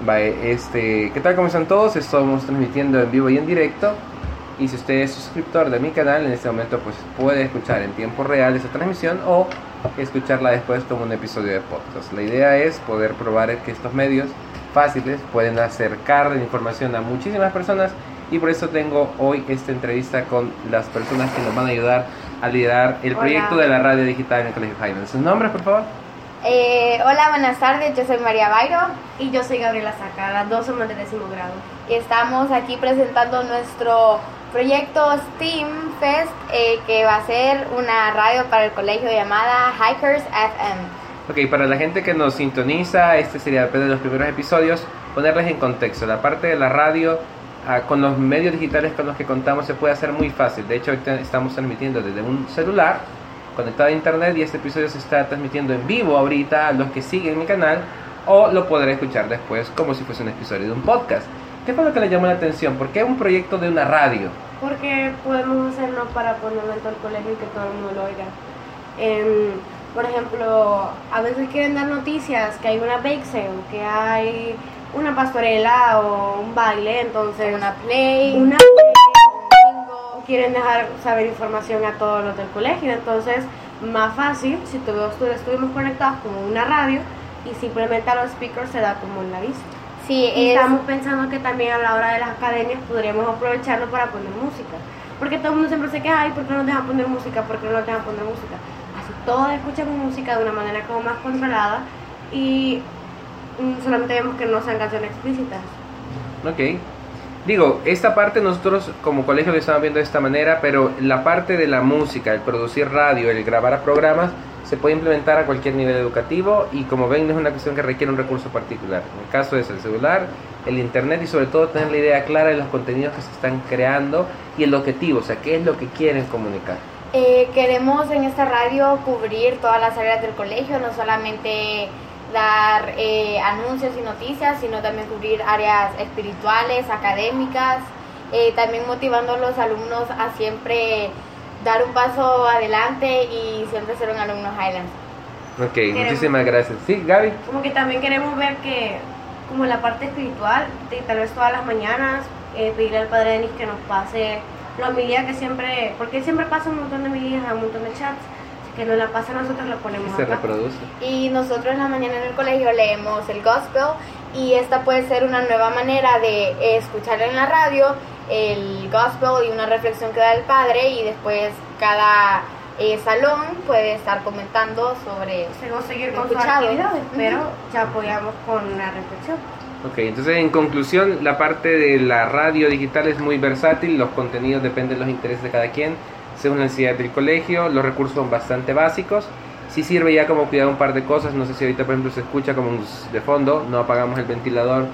Vale, este, ¿qué tal? ¿Cómo están todos? Estamos transmitiendo en vivo y en directo. Y si usted es suscriptor de mi canal, en este momento pues puede escuchar en tiempo real esta transmisión o escucharla después como un episodio de podcast. La idea es poder probar que estos medios fáciles pueden acercar la información a muchísimas personas y por eso tengo hoy esta entrevista con las personas que nos van a ayudar a liderar el proyecto de la radio digital en el Colegio Highland. ¿Sus nombres, por favor? Eh, hola, buenas tardes. Yo soy María Bairo y yo soy Gabriela Saca, las dos somos de décimo grado. Y estamos aquí presentando nuestro proyecto STEAM Fest, eh, que va a ser una radio para el colegio llamada Hikers FM. Ok, para la gente que nos sintoniza, este sería de los primeros episodios, ponerles en contexto. La parte de la radio ah, con los medios digitales con los que contamos se puede hacer muy fácil. De hecho, estamos transmitiendo desde un celular conectado a internet y este episodio se está transmitiendo en vivo ahorita a los que siguen mi canal o lo podré escuchar después como si fuese un episodio de un podcast. ¿Qué fue lo que le llamó la atención? ¿Por qué un proyecto de una radio? Porque podemos hacerlo para ponerlo en todo el colegio y que todo el mundo lo oiga. Por ejemplo, a veces quieren dar noticias que hay una bake sale, que hay una pastorela o un baile, entonces una play, una play, quieren dejar saber información a todos los del colegio, entonces más fácil si todos estuvimos conectados como una radio y simplemente a los speakers se da como en la vista. Sí, y estamos pensando que también a la hora de las academias podríamos aprovecharlo para poner música. Porque todo el mundo siempre se queja, ay, ¿por qué no nos dejan poner música? ¿Por qué no nos dejan poner música? todos escuchamos música de una manera como más controlada y mm, solamente vemos que no sean canciones explícitas. Ok. Digo, esta parte nosotros como colegio lo estamos viendo de esta manera, pero la parte de la música, el producir radio, el grabar programas, se puede implementar a cualquier nivel educativo y como ven no es una cuestión que requiere un recurso particular. En el caso es el celular, el internet y sobre todo tener la idea clara de los contenidos que se están creando y el objetivo, o sea, qué es lo que quieren comunicar. Eh, queremos en esta radio cubrir todas las áreas del colegio, no solamente dar eh, anuncios y noticias, sino también cubrir áreas espirituales, académicas, eh, también motivando a los alumnos a siempre dar un paso adelante y siempre ser un alumno Highlands. Ok, muchísimas gracias. Sí, Gaby. Como que también queremos ver que, como la parte espiritual, tal vez todas las mañanas, pedirle al Padre Denis que nos pase la homilía que siempre, porque siempre pasa un montón de homilías a un montón de chats, que nos la pasa a nosotros lo ponemos y se reproduce. Y nosotros en la mañana en el colegio leemos el gospel y esta puede ser una nueva manera de escuchar en la radio el gospel y una reflexión que da el padre y después cada eh, salón puede estar comentando sobre seguir con sus actividades, pero ya apoyamos con una reflexión. Ok, entonces en conclusión, la parte de la radio digital es muy versátil, los contenidos dependen de los intereses de cada quien, según la necesidad del colegio, los recursos son bastante básicos. Sí sirve ya como cuidar un par de cosas, no sé si ahorita por ejemplo se escucha como de fondo, no apagamos el ventilador,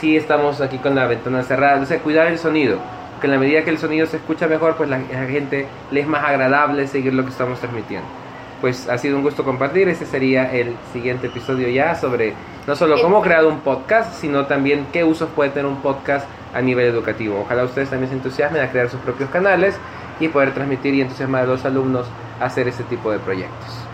sí estamos aquí con la ventana cerrada, entonces cuidar el sonido, que en la medida que el sonido se escucha mejor, pues la, la gente le es más agradable seguir lo que estamos transmitiendo pues ha sido un gusto compartir. Este sería el siguiente episodio ya sobre no solo cómo crear un podcast, sino también qué usos puede tener un podcast a nivel educativo. Ojalá ustedes también se entusiasmen a crear sus propios canales y poder transmitir y entusiasmar a los alumnos a hacer ese tipo de proyectos.